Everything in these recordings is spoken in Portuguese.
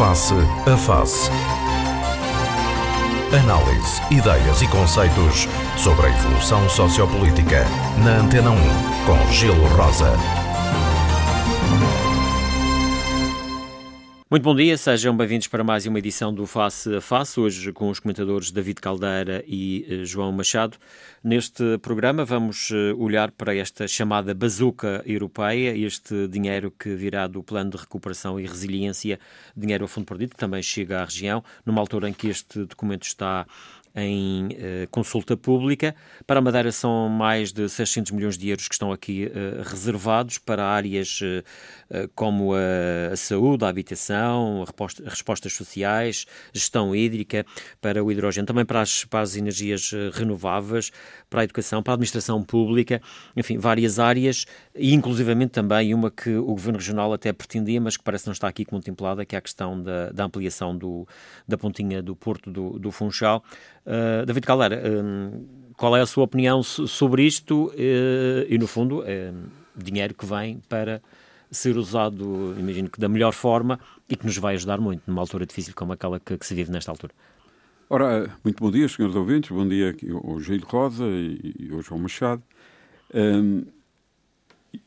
Face a Face. Análise, ideias e conceitos sobre a evolução sociopolítica. Na Antena 1, com Gelo Rosa. Muito bom dia, sejam bem-vindos para mais uma edição do Face a Face, hoje com os comentadores David Caldeira e eh, João Machado. Neste programa vamos eh, olhar para esta chamada bazuca europeia, este dinheiro que virá do Plano de Recuperação e Resiliência, dinheiro a fundo perdido, que também chega à região, numa altura em que este documento está em uh, consulta pública. Para a Madeira são mais de 600 milhões de euros que estão aqui uh, reservados para áreas uh, como a, saúde, a habitação, a respostas sociais, gestão hídrica, para o hidrogênio, também para as, para as energias renováveis, para a educação, para a administração pública, enfim, várias áreas e inclusivamente também uma que o Governo Regional até pretendia, mas que parece não estar aqui contemplada, que é a questão da, da ampliação do, da pontinha do Porto do, do Funchal. Uh, David Caldeira, uh, qual é a sua opinião sobre isto uh, e, no fundo, dinheiro que vem para ser usado, imagino que da melhor forma e que nos vai ajudar muito numa altura difícil como aquela que, que se vive nesta altura? Ora, muito bom dia, senhores ouvintes, bom dia ao Gil Rosa e, e ao João Machado. Um,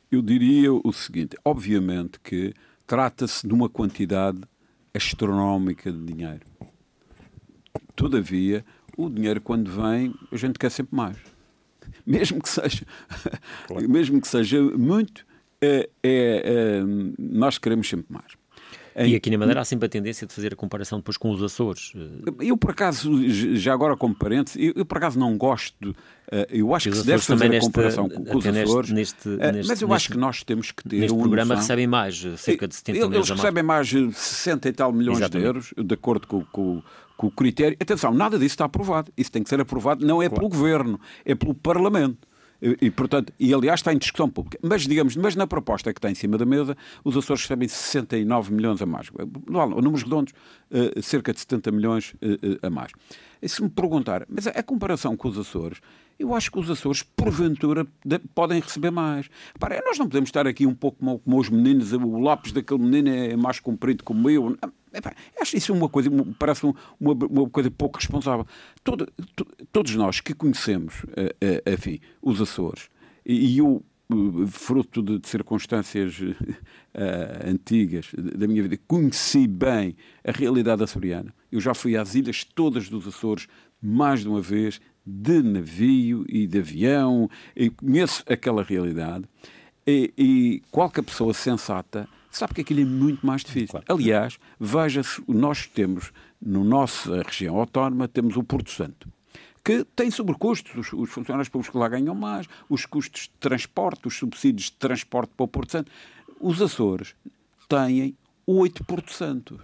eu diria o seguinte: obviamente que trata-se de uma quantidade astronómica de dinheiro. Todavia, o dinheiro quando vem, a gente quer sempre mais. Mesmo que seja, claro. mesmo que seja muito, é, é, é, nós queremos sempre mais. E aqui na Madeira há sempre a tendência de fazer a comparação depois com os Açores. Eu, por acaso, já agora como parente, eu, eu por acaso não gosto, de, uh, eu acho que se deve fazer a comparação com, com os Açores, neste, uh, neste, mas eu neste, acho que nós temos que ter Neste programa recebem mais, cerca de 70 milhões Eles recebem mais 60 e tal milhões Exatamente. de euros, de acordo com, com, com o critério. Atenção, nada disso está aprovado. Isso tem que ser aprovado, não é claro. pelo Governo, é pelo Parlamento. E, portanto, e aliás está em discussão pública. Mas, digamos, mas na proposta que está em cima da mesa, os Açores recebem 69 milhões a mais. Números redondos, uh, cerca de 70 milhões uh, a mais. E se me perguntar, mas a, comparação com os Açores, eu acho que os Açores, porventura, de, podem receber mais. Para, nós não podemos estar aqui um pouco como, como os meninos, o lápis daquele menino é mais comprido como eu. Acho isso uma coisa, parece uma, uma coisa pouco responsável. Todo, to, todos nós que conhecemos, uh, uh, enfim, os Açores, e, e eu, uh, fruto de, de circunstâncias antigas da minha vida, conheci bem a realidade açoriana. Eu já fui às ilhas todas dos Açores mais de uma vez, de navio e de avião, e conheço aquela realidade. E, e qualquer pessoa sensata sabe que aquilo é muito mais difícil. Claro. Aliás, veja-se, nós temos, na nossa região autónoma, temos o Porto Santo que tem sobrecustos, os, os, funcionários públicos que lá ganham mais, os custos de transporte, os subsídios de transporte para o Porto Santo. Os Açores têm oito Porto Santos.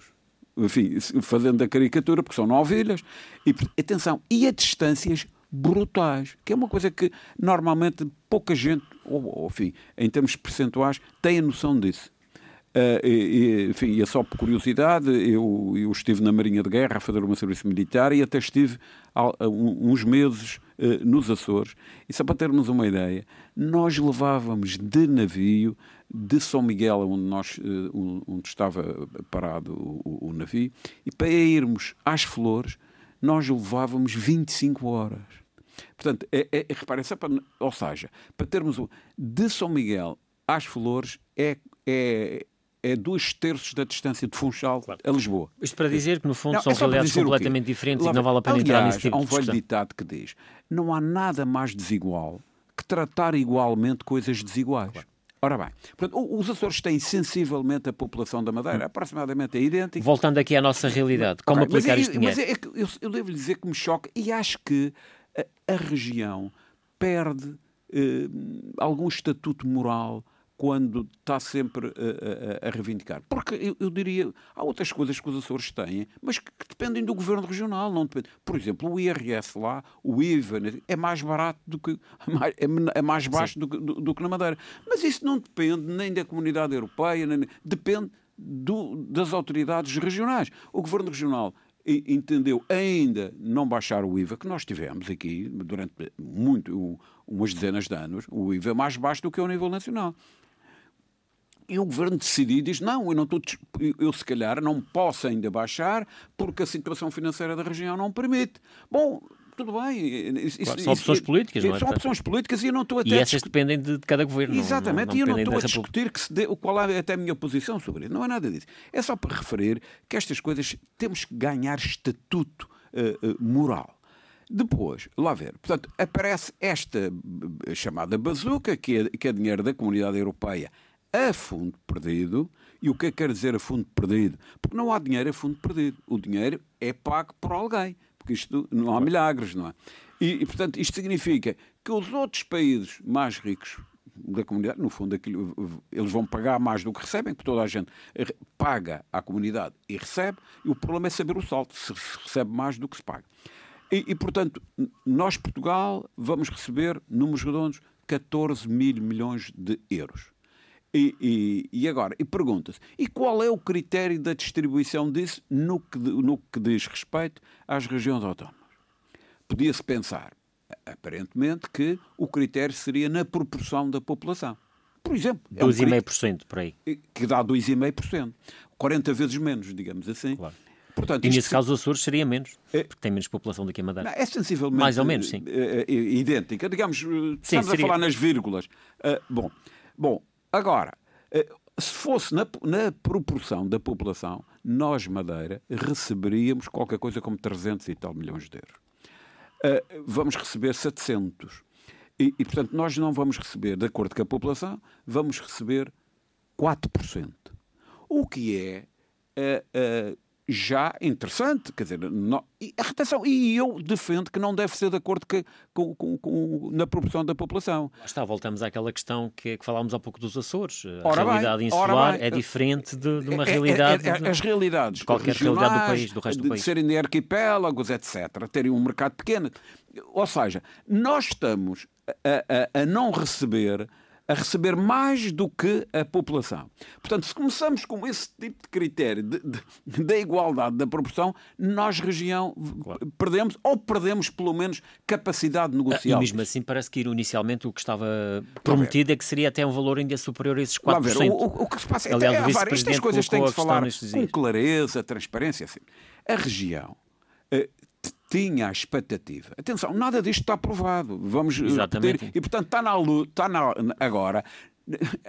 Enfim, fazendo a caricatura, porque são nove ilhas. E, atenção, e a distâncias brutais, que é uma coisa que normalmente pouca gente, ou, ou enfim, em termos percentuais, tem a noção disso. Uh, e, enfim, e é só por curiosidade, eu, eu, estive na Marinha de Guerra a fazer um serviço militar e até estive há, uns meses uh, nos Açores. E só para termos uma ideia, nós levávamos de navio de São Miguel, onde, nós, uh, onde estava parado o, o, navio, e para irmos às Flores, nós levávamos 25 horas. Portanto, é, é, é reparem, para, ou seja, para termos de São Miguel às Flores é, é, é dois terços da distância de Funchal claro. a Lisboa. Isto para dizer que, no fundo, não, são é realidades completamente diferentes Lá, e não vale a pena aliás, entrar nesse tipo há um de velho ditado que diz não há nada mais desigual que tratar igualmente coisas desiguais. Claro. Ora bem, portanto, os Açores têm sensivelmente a população da Madeira, hum. aproximadamente é idêntica. Voltando aqui à nossa realidade, como okay, aplicar mas, este dinheiro? Mas é, é, eu, eu devo lhe dizer que me choca e acho que a, a região perde eh, algum estatuto moral quando está sempre a, a, a reivindicar. Porque eu, eu, diria, há outras coisas que os Açores têm, mas que, que, dependem do governo regional, não depende. Por exemplo, o IRS lá, o IVA, né, é mais barato do que. é mais baixo do, do, do, que na Madeira. Mas isso não depende nem da comunidade europeia, nem, depende do, das autoridades regionais. O governo regional entendeu ainda não baixar o IVA, que nós tivemos aqui durante muito, umas dezenas de anos, o IVA é mais baixo do que o nível nacional. E o governo decidiu e diz: não, eu, não estou, eu se calhar não posso ainda baixar porque a situação financeira da região não permite. Bom, tudo bem. Isso, claro, são opções políticas, não é? São opções políticas e eu não estou até. E essas dependem de, cada governo. Exatamente, não, não, e eu não estou a discutir que se dê, qual é até a minha posição sobre isso. Não é nada disso. É só para referir que estas coisas temos que ganhar estatuto uh, uh, moral. Depois, lá ver, portanto, aparece esta chamada bazuca, que é, que é dinheiro da comunidade europeia a fundo perdido. E o que é que quer dizer a fundo perdido? Porque não há dinheiro a fundo perdido. O dinheiro é pago por alguém. Porque isto não há milagres, não é? E, e portanto, isto significa que os outros países mais ricos da comunidade, no fundo, aquilo, eles vão pagar mais do que recebem, porque toda a gente paga à comunidade e recebe, e o problema é saber o salto, se recebe mais do que se paga. E, e, portanto, nós, Portugal, vamos receber, números redondos, 14 mil milhões de euros. E, e, e agora, e pergunta-se, e qual é o critério da distribuição disso no que, no que diz respeito às regiões autónomas? Podia-se pensar, aparentemente, que o critério seria na proporção da população. Por exemplo. 2,5% é um por aí. Que dá 2,5%. 40 vezes menos, digamos assim. Claro. Portanto, e nesse isto... caso, os Açores seria menos, é... porque tem menos população do que a Madeira. Não, é sensivelmente Mais ou menos, sim. É, é, idêntica. Digamos, sim, estamos seria... a falar nas vírgulas. Uh, bom, bom, agora, uh, se fosse na, na, proporção da população, nós, Madeira, receberíamos qualquer coisa como 300 e tal milhões de euros. Uh, vamos receber 700. E, e, portanto, nós não vamos receber, de acordo com a população, vamos receber 4%. O que é uh, uh, já interessante. Quer dizer, não, e, atenção, e eu defendo que não deve ser de acordo que, com, com, com, na proporção da população. Lá está, voltamos àquela questão que, que falámos há pouco dos Açores. A ora realidade bem, insular é diferente de, de uma é, é realidade. É, é, é, as realidades. De qualquer realidade do país, do resto do país. De serem de arquipélagos, etc. Terem um mercado pequeno. Ou seja, nós estamos a, a, a não receber a receber mais do que a população. Portanto, se começamos com esse tipo de critério da igualdade da proporção, nós, região, claro. perdemos, ou perdemos pelo menos capacidade negocial. E mesmo assim, parece que inicialmente o que estava prometido é que seria até um valor ainda superior a esses 4%. Ver, o, o, o, que se passa é, Aliás, é, estas coisas têm que falar com clareza, transparência. Assim. A região uh, tinha a expectativa. Atenção, nada disto está aprovado. Vamos eh, Exatamente. Ter, e portanto está na luta, está na, agora.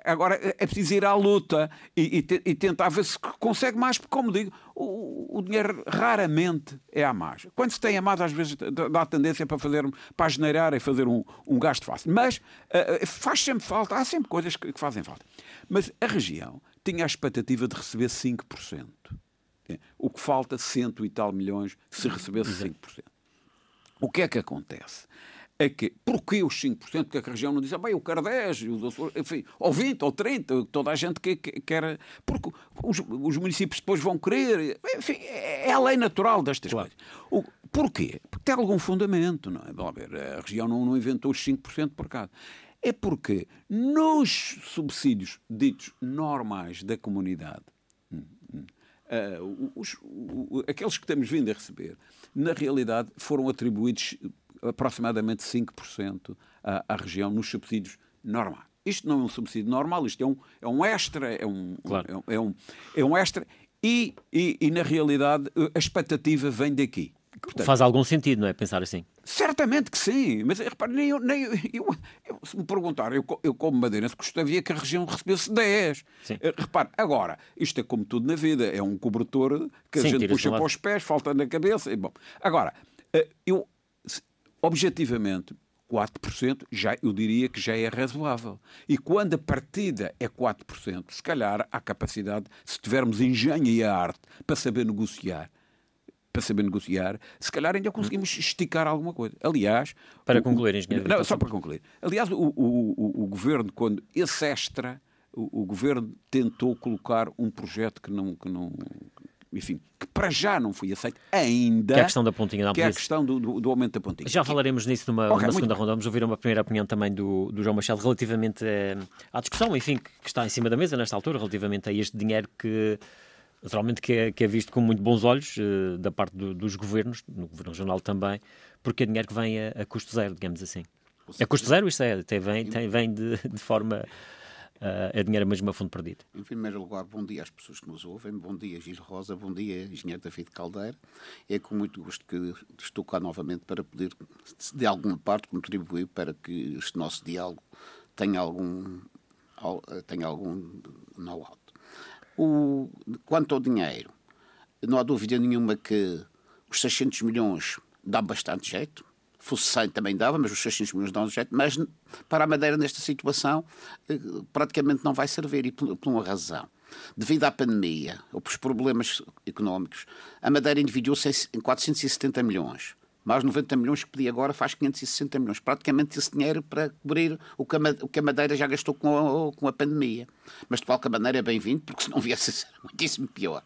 Agora é preciso ir à luta e, e, e, tentar ver se consegue mais, porque, como digo, o, o, dinheiro raramente é a mais. Quando se tem a mais, às vezes dá a tendência para fazer para generar e fazer um, um gasto fácil. Mas uh, faz sempre falta, há sempre coisas que, que fazem falta. Mas a região tinha a expectativa de receber 5%. O que falta, cento e tal milhões, se recebesse 5%. O que é que acontece? É que, porquê os 5%? Porque a região não diz, ah, bem, eu quero 10, enfim, ou 20, ou 30, toda a gente que, que quer. Porque os, os, municípios depois vão querer. Enfim, é a lei natural destas claro. coisas. O, porquê? Porque tem algum fundamento, não é? Vamos ver, a região não, não inventou os 5% por cá. É porque nos subsídios ditos normais da comunidade, uh, os, o, aqueles que temos vindo a receber, na realidade foram atribuídos aproximadamente 5% à, à região nos subsídios normais. Isto não é um subsídio normal, isto é um, é um extra, é um, claro. é, um, é um extra, e, e, e na realidade a expectativa vem daqui. Portanto, Faz algum sentido, não é? Pensar assim. Certamente que sim, mas repare, nem eu, nem eu, eu, eu se me perguntar, eu, eu como madeirense gostaria que a região recebesse 10. Sim. Uh, repare, agora, isto é como tudo na vida, é um cobertor que sim, a gente puxa para os pés, falta na cabeça. E, bom, agora, uh, eu, objetivamente, 4%, já, eu diria que já é razoável. E quando a partida é 4%, se calhar há capacidade, se tivermos engenho e arte para saber negociar, para saber negociar, se calhar ainda conseguimos esticar alguma coisa. Aliás. Para concluir, engenheiro. Não, só para concluir. Aliás, o, o, o, o governo, quando esse extra, o, o, governo tentou colocar um projeto que não. Que não enfim, que para já não foi aceito ainda. Que é a questão da pontinha da Que é a questão do, do, do aumento da pontinha. Já falaremos nisso numa, okay, numa segunda ronda. Vamos ouvir uma primeira opinião também do, do João Machado relativamente eh, à discussão, enfim, que está em cima da mesa nesta altura, relativamente a este dinheiro que naturalmente que é, que é visto com muito bons olhos uh, da parte do, dos governos, no governo regional também, porque é dinheiro que vem a, a custo zero, digamos assim. A custo zero, isto é, até vem, tem, vem de, de forma uh, é dinheiro mesmo a fundo perdido. Em primeiro lugar, bom dia às pessoas que nos ouvem, bom dia Gil Rosa, bom dia Engenheiro David Caldeira. É com muito gosto que estou cá novamente para poder, de alguma parte, contribuir para que este nosso diálogo tenha algum, tenha algum know-how. Quanto ao dinheiro, não há dúvida nenhuma que os 600 milhões dá bastante jeito, fosse 100 também dava, mas os 600 milhões dão jeito, mas para a Madeira nesta situação eh, praticamente não vai servir e por, por uma razão. Devido à pandemia ou por problemas económicos, a Madeira endividou-se em 470 milhões mais 90 milhões que pedia agora faz 560 milhões. Praticamente esse dinheiro para cobrir o que a, o que a Madeira já gastou com a, com a pandemia. Mas de qualquer maneira é bem-vindo, porque se não viesse a ser muitíssimo pior.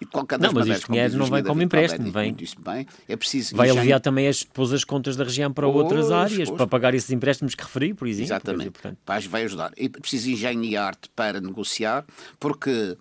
E de qualquer não, mas este dinheiro não vem como empréstimo, vem. Bem, é preciso vai aliviar também as, depois as contas da região para pois, outras áreas, pois. para pagar esses empréstimos que referi, por exemplo. Exatamente. Dizer, vai ajudar. É preciso engenho e arte para negociar, porque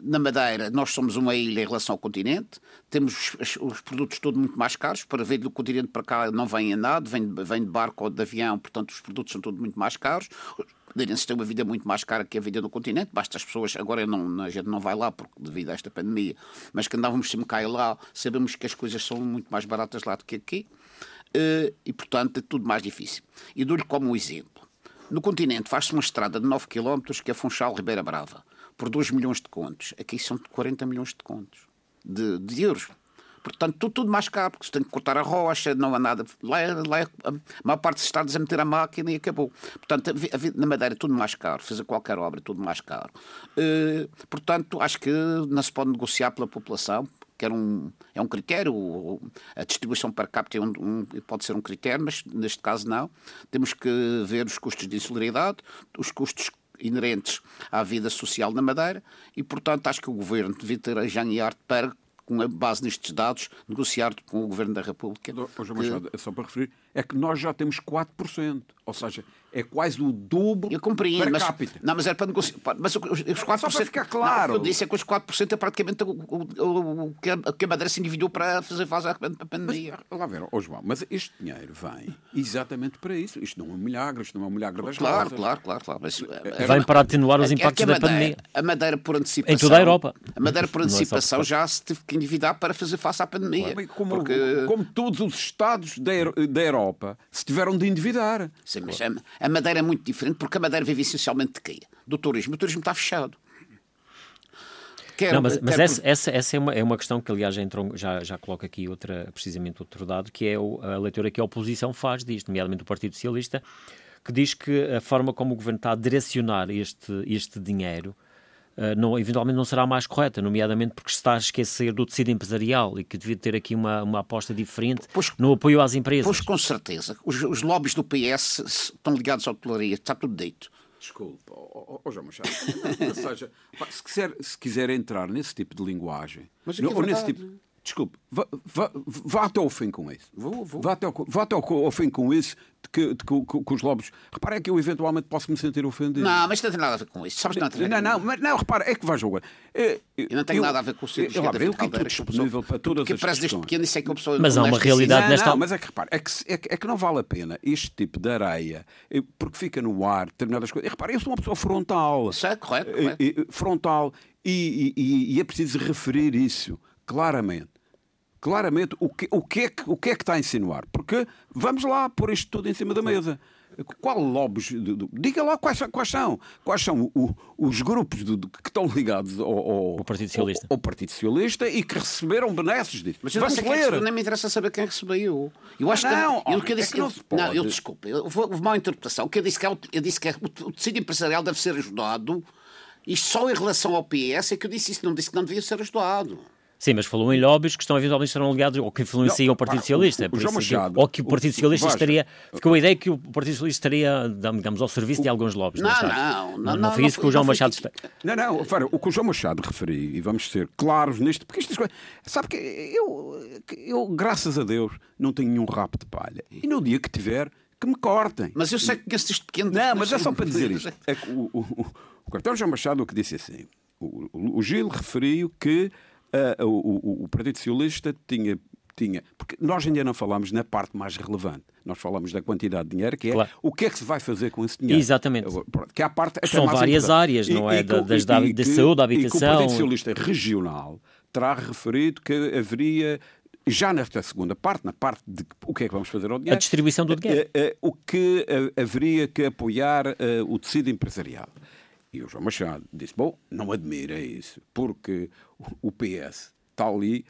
na Madeira, nós somos uma ilha em relação ao continente, temos os, os produtos todos muito mais caros. Para vir do continente para cá não vem a nada, vem, vem de barco ou de avião, portanto os produtos são todos muito mais caros. Os madeirenses têm uma vida muito mais cara que a vida no continente. Basta as pessoas, agora não, a gente não vai lá porque, devido a esta pandemia, mas que andávamos sempre cá e lá, sabemos que as coisas são muito mais baratas lá do que aqui. Eh, e portanto é tudo mais difícil. E dou-lhe como um exemplo. No continente faz-se uma estrada de 9 km que é Funchal Ribeira Brava por 2 milhões de contos. Aqui são 40 milhões de contos, de, de euros. Portanto, tudo, tudo mais caro, porque se tem que cortar a rocha, não há nada. Lá, é, lá é, a maior parte dos estados a meter a máquina e acabou. Portanto, a, a, na Madeira tudo mais caro, fazer qualquer obra tudo mais caro. Uh, portanto, acho que não se pode negociar pela população, que era um, é um critério, a distribuição per capita é um, um, pode ser um critério, mas neste caso não. Temos que ver os custos de insolidariedade, os custos inerentes à vida social na Madeira e, portanto, acho que o Governo devia ter a arte para com a base nestes dados, negociar com o Governo da República. Hoje, que... é só para referir, é que nós já temos 4%. Ou seja, é quase o dobro eu compreendo, per capita. Mas, não, mas era para negociar. Mas os 4%, só para ficar claro. Não, eu disse é que os 4% é praticamente o, o, o, que, a, que a Madeira se endividou para fazer face à pandemia. Mas, lá ver, oh, João, mas este dinheiro vem exatamente para isso. Isto não é um milagre, isto não é um milagre das Claro, claro, claro. claro. Mas, é, vem para atenuar os impactos é da Madeira, pandemia. A Madeira por antecipação. Em toda a Europa. A Madeira por é antecipação é já se teve que endividar para fazer face à pandemia. Como, porque... como todos os Estados da, da Europa se tiveram de endividar. Sim, mas a, a Madeira é muito diferente porque a Madeira vive essencialmente de quê? Do turismo. O turismo está fechado. Quero, não, mas, mas essa, essa, essa, é, uma, é uma questão que, aliás, já, entrou, já, já coloca aqui outra, precisamente outro dado, que é o, a leitura que a oposição faz disto, nomeadamente o Partido Socialista, que diz que a forma como o governo está a direcionar este, este dinheiro não, eventualmente não será mais correta, nomeadamente porque está a esquecer do tecido empresarial e que devia ter aqui uma, uma aposta diferente pois, no apoio às empresas. Pois com certeza. Os, os lobbies do PS estão ligados à hotelaria, está tudo dito. Desculpa, oh, oh, João Machado. ou seja, se quiser, se quiser entrar nesse tipo de linguagem, Mas é ou nesse tipo. Desculpe, vá, vá, vá, até ao fim com isso. Vou, vou. Vá até ao, vá até ao, fim com isso, de que, de que, que, que os lobos. Repare, é que eu eventualmente posso me sentir ofendido. Não, mas não tem nada a ver com isso. Sabes que não tem Não, não, mas não, repara, é que vai jogar. É, eu não tenho eu, nada a ver com o seu eu, eu, eu que estou disponível para todas que as questões. desde pequeno isso é que a pessoa... Mas há uma realidade não, nesta... Não, mas é que repara, é que, é, que, é que não vale a pena este tipo de areia, eh, porque fica no ar determinadas coisas. E repara, eu sou uma pessoa frontal. Isso é correto, correto. Frontal. E, e, e é preciso referir isso claramente claramente o que, o, que é que, o que é que está a insinuar. Porque vamos lá pôr isto tudo em cima da mesa. Qual lobos? Diga lá quais, quais são. Quais são o, os grupos de, de, que estão ligados ao, ao, Partido Socialista. Ao, ao, Partido Socialista e que receberam benesses disso. Mas eu não, ler. nem me interessa saber quem recebeu. Eu acho não, que. Eu, que eu disse, é que não, eu, não, eu desculpe, houve uma interpretação. O que eu disse que, é, eu disse que é, o tecido empresarial deve ser ajudado. E só em relação ao PS é que eu disse isso, não disse que não devia ser ajudado. Sim, mas falou em lobbies que estão eventualmente serão ligados ou que influenciam não, o Partido Socialista. O, o, o Machado, ou que o Partido Socialista estaria. Ficou a ideia que o Partido Socialista estaria, digamos, ao serviço de alguns lobbies. Não, não, não, não. Não, foi isso que o João Machado. Não, não, para, o que o João Machado referiu, e vamos ser claros nisto, porque coisas. Sabe que eu, eu, graças a Deus, não tenho nenhum rapo de palha. E no dia que tiver, que me cortem. Mas eu sei que estes pequenos. Não, mas é só para dizer isto. É que o, o, o, o capitão João Machado o que disse assim. O, o, o Gil referiu que uh, o, o, Partido Socialista tinha tinha. Porque nós ainda não falamos na parte mais relevante. Nós falamos da quantidade de dinheiro, que é claro. o que é que se vai fazer com esse dinheiro. Exatamente. Que a parte São várias importante. áreas, não é? E, da, das, da, da saúde, da habitação. E o Partido Socialista Regional terá referido que haveria já nesta segunda parte, na parte de o que é que vamos fazer ao dinheiro, a distribuição do dinheiro, eh, eh, o que eh, haveria que apoiar o tecido empresarial. E o João Machado disse: Bom, não admira isso, porque o PS está ali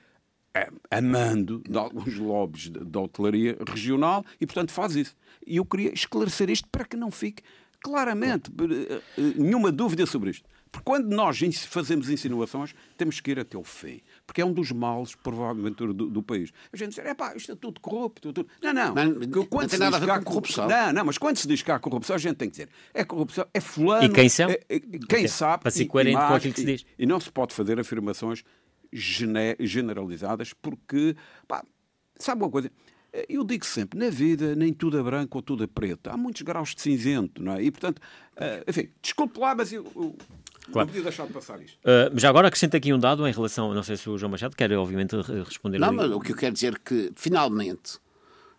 amando de alguns lobbies da hotelaria regional e, portanto, faz isso. E eu queria esclarecer isto para que não fique claramente nenhuma dúvida sobre isto. Porque quando nós fazemos insinuações, temos que ir até o fim. Porque é um dos males, provavelmente, do, do país. A gente diz, é pá, isto é tudo corrupto. Tudo... Não, não. Mas, quando não tem nada a ver com corrupção. Não, não, mas quando se diz que há corrupção, a gente tem que dizer, é corrupção, é fulano. E quem são? É, é, quem sabe. Para ser coerente com aquilo que se diz. E, e não se pode fazer afirmações generalizadas, porque, pá, sabe uma coisa? Eu digo sempre, na vida nem tudo é branco ou tudo é preto. Há muitos graus de cinzento, não é? E, portanto, uh, enfim, desculpe lá, mas eu, eu Claro. Não podia deixar de passar isto. Uh, já agora acrescento aqui um dado em relação, não sei se o João Machado quer, obviamente, responder. Não, mas o que eu quero dizer é que, finalmente,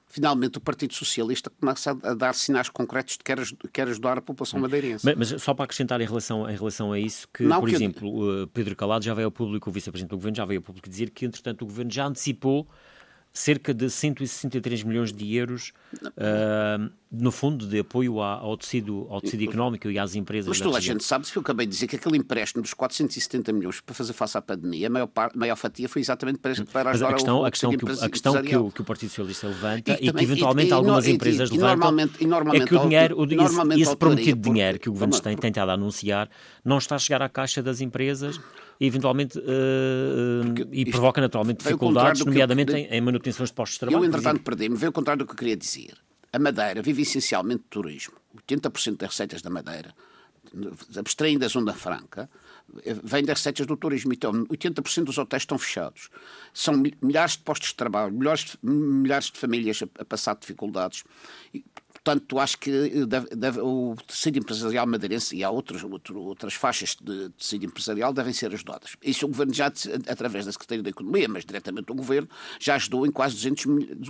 finalmente o Partido Socialista começa a dar sinais concretos de que quer, quer ajudar a população madeirense. Mas, mas, só para acrescentar em relação, em relação a isso, que, não, por que exemplo, eu... Pedro Calado já veio ao público, o Vice-Presidente do Governo já veio ao público dizer que, entretanto, o Governo já antecipou cerca de 163 milhões de euros, uh, no fundo, de apoio ao tecido, ao tecido económico e às empresas. Mas toda a gente sabe, se eu acabei de dizer que aquele empréstimo dos 470 milhões para fazer face à pandemia, a maior, parte, a maior fatia foi exatamente para, para ajudar a questão, a questão, que, o, a questão que o, que o Partido Socialista levanta e, e que eventualmente e, algumas e, empresas levantam normalmente, normalmente, é que o dinheiro, o, esse, esse prometido dinheiro que o Governo tem tentado anunciar não está a chegar à caixa das empresas eventualmente uh, e provoca naturalmente dificuldades, nomeadamente eu, em, em manutenções de postos de trabalho. Eu, entretanto, perdi-me, veio o contrário do que eu queria dizer. A Madeira vive essencialmente de turismo. 80% das receitas da Madeira, abstraindo da Zona Franca, vem das receitas do turismo. Então, 80% dos hotéis estão fechados. São milhares de postos de trabalho, milhares, milhares de famílias a, a passar dificuldades. E, Portanto, acho que eh, deve, deve, o tecido empresarial madeirense e há outros, outro, outras faixas de tecido empresarial devem ser ajudadas. Isso o Governo já, através da Secretaria da Economia, mas diretamente o Governo, já ajudou em quase 200,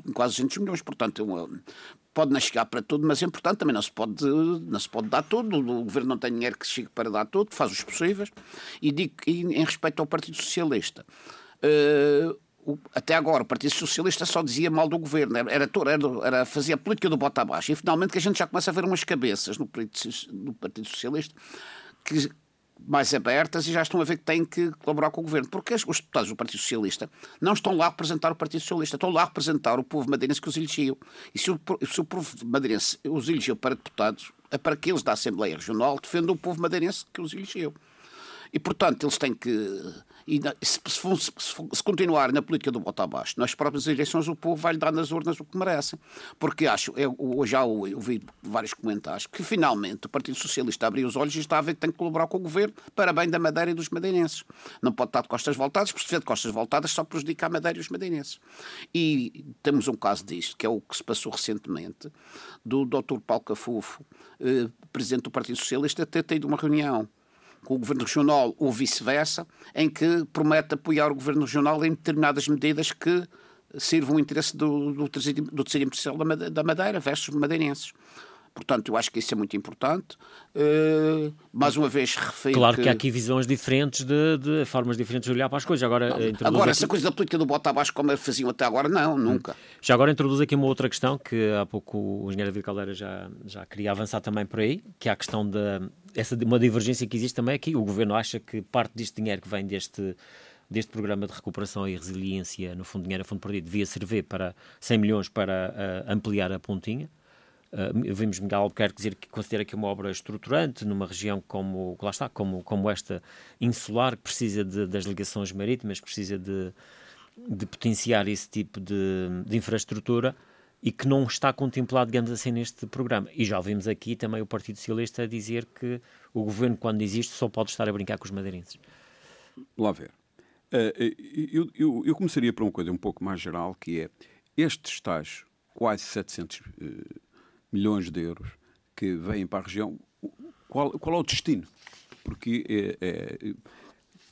em quase 200 milhões. Portanto, é uma, pode não chegar para tudo, mas é importante também não se pode, não se pode dar tudo. O Governo não tem dinheiro que chegue para dar tudo, faz os possíveis. E, digo, em respeito ao Partido Socialista, uh, até agora o Partido Socialista só dizia mal do governo, era, era, era fazia política do bota abaixo. E finalmente que a gente já começa a ver umas cabeças no no Partido Socialista que mais abertas e já estão a ver que têm que colaborar com o governo. Porque os deputados do Partido Socialista não estão lá a representar o Partido Socialista, estão lá a representar o povo madeirense que os elegeu. E se o, se o povo madeirense os elegeu para deputados, é para que eles da Assembleia Regional defendam o povo madeirense que os elegeu. E, portanto, eles têm que se, se, se, continuar na política do voto abaixo, nas próprias eleições o povo vai lhe dar nas urnas o que merece. Porque acho, eu, eu já ouvi vários comentários, que finalmente o Partido Socialista abriu os olhos e está a ver que tem que colaborar com o governo para bem da Madeira e dos madeirenses. Não pode estar de costas voltadas, porque se tiver de costas voltadas só prejudica a Madeira e os madeirenses. E temos um caso disto, que é o que se passou recentemente, do Dr. Paulo Cafufo, eh, presidente do Partido Socialista, ter tido uma reunião com o Governo Regional ou vice-versa, em que promete apoiar o Governo Regional em determinadas medidas que sirvam o interesse do, do, do tecido empresarial da Madeira versus madeirenses. Portanto, eu acho que isso é muito importante. Uh, mais uma vez, refiro. Claro que... que há aqui visões diferentes, de, de, formas diferentes de olhar para as coisas. Agora, agora aqui... essa coisa da política do bota abaixo, como faziam até agora, não, nunca. Já agora introduz aqui uma outra questão que há pouco o engenheiro David Caldeira já, já queria avançar também por aí, que é a questão da. Essa, uma divergência que existe também aqui. O governo acha que parte deste dinheiro que vem deste deste programa de recuperação e resiliência, no fundo dinheiro a fundo perdido, devia servir para 100 milhões para uh, ampliar a pontinha. Uh, vimos Miguel Albuquerque dizer que considera que é uma obra estruturante numa região como, lá está, como, como esta insular, que precisa de, das ligações marítimas, precisa de, de potenciar esse tipo de, de, infraestrutura e que não está contemplado, digamos assim, neste programa. E já ouvimos aqui também o Partido Socialista a dizer que o governo, quando existe, só pode estar a brincar com os madeirenses. Lá ver. Uh, eu, eu, eu, começaria por uma coisa um pouco mais geral, que é estes tais quase 700 uh, milhões de euros que vêm para a região, qual, qual é o destino? Porque, é, é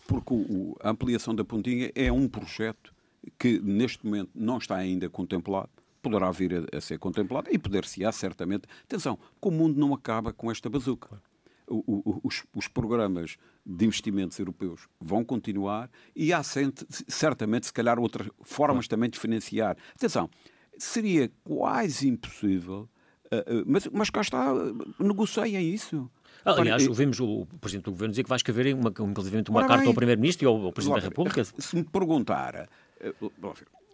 porque o, a ampliação da Pontinha é um projeto que neste momento não está ainda contemplado, poderá vir a, a ser contemplado e poder-se-á certamente. Atenção, que o mundo não acaba com esta bazuca. O, o, os, os, programas de investimentos europeus vão continuar e há certamente, se calhar, outras formas também de financiar. Atenção, seria quase impossível, uh, uh, mas, mas cá está, negociem isso. Aliás, ouvimos o Presidente do Governo dizer que vai escrever uma, inclusive uma carta bem, ao Primeiro-Ministro e ao, ao Presidente da República. Se me perguntar...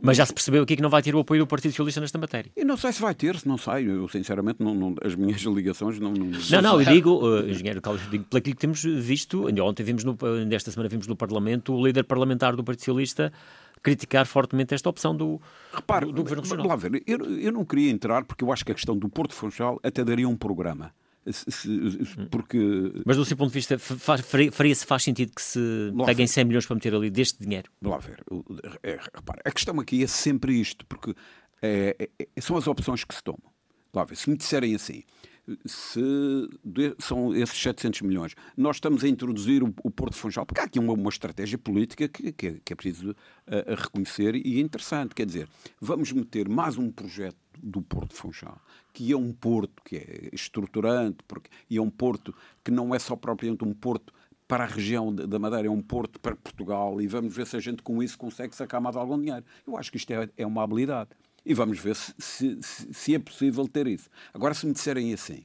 Mas já se percebeu aqui que não vai ter o apoio do Partido Socialista nesta matéria. Eu não sei se vai ter, se não sei. Eu, sinceramente, não, não, as minhas ligações não. Não, não, não eu digo, uh, engenheiro Carlos, digo pelo que temos visto. Ontem vimos, no, nesta semana, vimos no Parlamento o líder parlamentar do Partido Socialista criticar fortemente esta opção do, Repare, do, do Governo Regional. Lá ver, eu, eu não queria entrar porque eu acho que a questão do Porto Funchal até daria um programa. Se, se, porque... Mas do seu ponto de vista, faria-se faz sentido que se Lá peguem 100 milhões para meter ali deste dinheiro? Lá ver, é, repara, a questão aqui é sempre isto, porque é, é, são as opções que se tomam. Lá ver, se me disserem assim, se são esses 700 milhões. Nós estamos a introduzir o, o Porto Funchal, porque há aqui uma, uma estratégia política que, que, é, que é preciso uh, reconhecer e é interessante. Quer dizer, vamos meter mais um projeto do Porto Funchal, que é um porto que é estruturante, porque, e é um porto que não é só propriamente um porto para a região da Madeira, é um porto para Portugal, e vamos ver se a gente com isso consegue sacar mais algum dinheiro. Eu acho que isto é, é uma habilidade. E vamos ver se, se, se, é possível ter isso. Agora, se me disserem assim,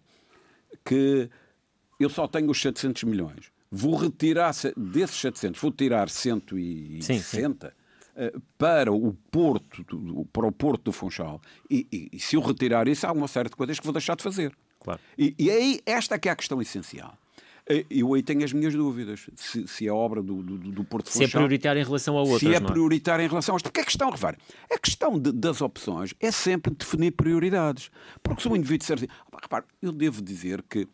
que eu só tenho os 700 milhões, vou retirar desses 700, vou tirar 160 sim, sim. Uh, para o Porto, para o Porto do Funchal, e, e, e, se eu retirar isso, há uma série de coisas que vou deixar de fazer. Claro. E, e aí, esta é que é a questão essencial. Eu aí tenho as minhas dúvidas. Se, se a obra do, do, do Porto Se é prioritária em relação a outras. Se é, é prioritária em relação a outras. Porque a questão, repare, a questão de, das opções é sempre definir prioridades. Porque se um indivíduo disser assim, repare, eu devo dizer que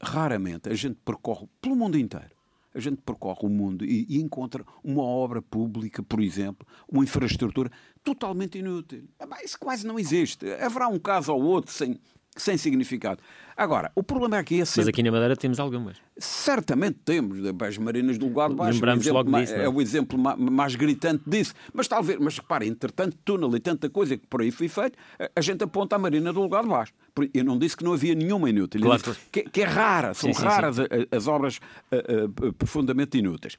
raramente a gente percorre pelo mundo inteiro. A gente percorre o mundo e, e encontra uma obra pública, por exemplo, uma infraestrutura totalmente inútil. Isso quase não existe. Haverá um caso ou outro sem, sem significado. Agora, o problema aqui é sempre... Mas aqui na Madeira temos algumas. Certamente temos, as marinas do lugar de baixo. Lembramos logo disso. É? é o exemplo mais gritante disso. Mas talvez, mas repare, entretanto, túnel e tanta coisa que por aí foi feito, a gente aponta a marina do lugar de baixo. Eu não disse que não havia nenhuma inútil. Claro. Que, que, é rara, são sim, raras sim, sim. as obras uh, uh, profundamente inúteis.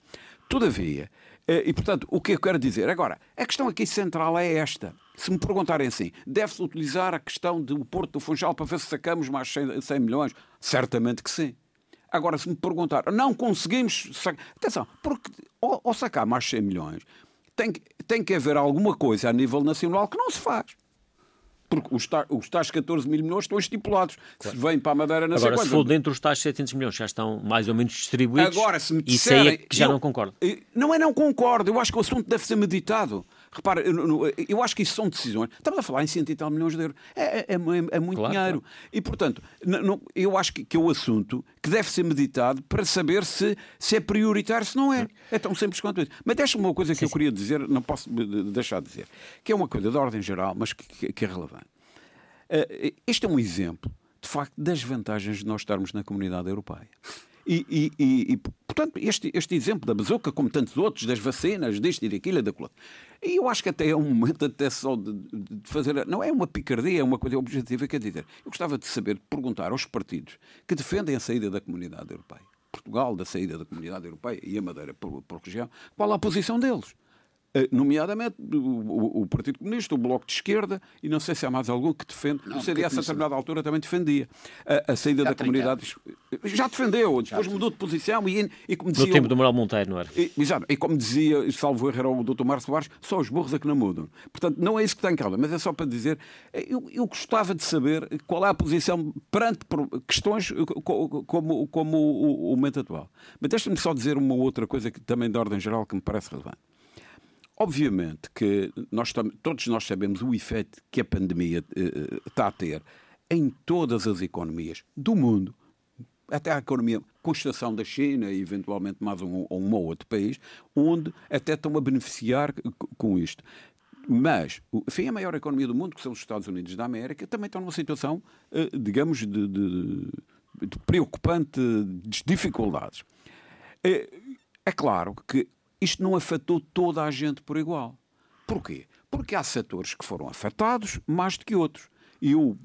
Todavia, e portanto, o que eu quero dizer? Agora, a questão aqui central é esta. Se me perguntarem assim, deve-se utilizar a questão do Porto do Funchal para ver se sacamos mais 100, 100 milhões? Certamente que sim. Agora, se me perguntar, não conseguimos sacar. Atenção, porque ao, sacar mais 100 milhões, tem, tem que haver alguma coisa a nível nacional que não se faz porque os, ta, os tais 14 mil milhões estão estipulados. Claro. Se vem para a Madeira, não Agora, sei se for dentro dos tais 700 milhões, já estão mais ou menos distribuídos. Agora, se me disserem, isso aí é que já eu, não concordo. Não é não concordo, eu acho que o assunto deve ser meditado. Repara, eu, eu, acho que isso são decisões. Estamos a falar em 100 e tal milhões de euros. É, é, é, é muito claro, dinheiro. Claro. E, portanto, não, eu acho que, que é o assunto que deve ser meditado para saber se, se é prioritário, se não é. É tão simples quanto isso. Mas deixa-me uma coisa que sim, eu sim. queria dizer, não posso deixar de dizer, que é uma coisa de ordem geral, mas que, que, que é relevante. Uh, este é um exemplo, de facto, das vantagens de nós estarmos na comunidade europeia. E, e, e, e, portanto, este, este exemplo da bazuca, como tantos outros, das vacinas, disto e daquilo e daquilo. E eu acho que até é um momento até só de, de, fazer. Não é uma picardia, é uma coisa objetiva, quer dizer. Eu gostava de saber, de perguntar aos partidos que defendem a saída da comunidade europeia, Portugal da saída da comunidade europeia e a Madeira por, por região, qual a posição deles? Eh, nomeadamente o, o, Partido Comunista, o Bloco de Esquerda, e não sei se há mais algum que defende. Não, o CDS, a determinada altura, também defendia a, a saída já da comunidade. Já defendeu, depois já mudou de posição e, e como dizia. No tempo do Manuel Monteiro, não era? E, exato, e como dizia, salvo erro, era o Dr. Márcio Soares, só os burros é que não mudam. Portanto, não é isso que está em causa, mas é só para dizer. Eu, eu gostava de saber qual é a posição perante questões como, como o, o momento atual. Mas deixa-me só dizer uma outra coisa que também de ordem geral que me parece relevante. Obviamente que nós, todos nós sabemos o efeito que a pandemia uh, está a ter em todas as economias do mundo, até a economia com exceção da China e eventualmente mais um ou um, outro país, onde até estão a beneficiar com isto. Mas, enfim, a maior economia do mundo, que são os Estados Unidos da América, também estão numa situação, uh, digamos, de, de, de preocupante de dificuldades. É claro que isto não afetou toda a gente por igual. Porquê? Porque há setores que foram afetados mais do que outros. E eu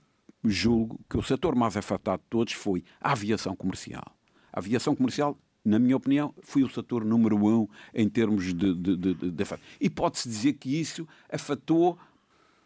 julgo que o setor mais afetado de todos foi a aviação comercial. A aviação comercial, na minha opinião, foi o setor número um em termos de, de, de, de, E pode-se dizer que isso afetou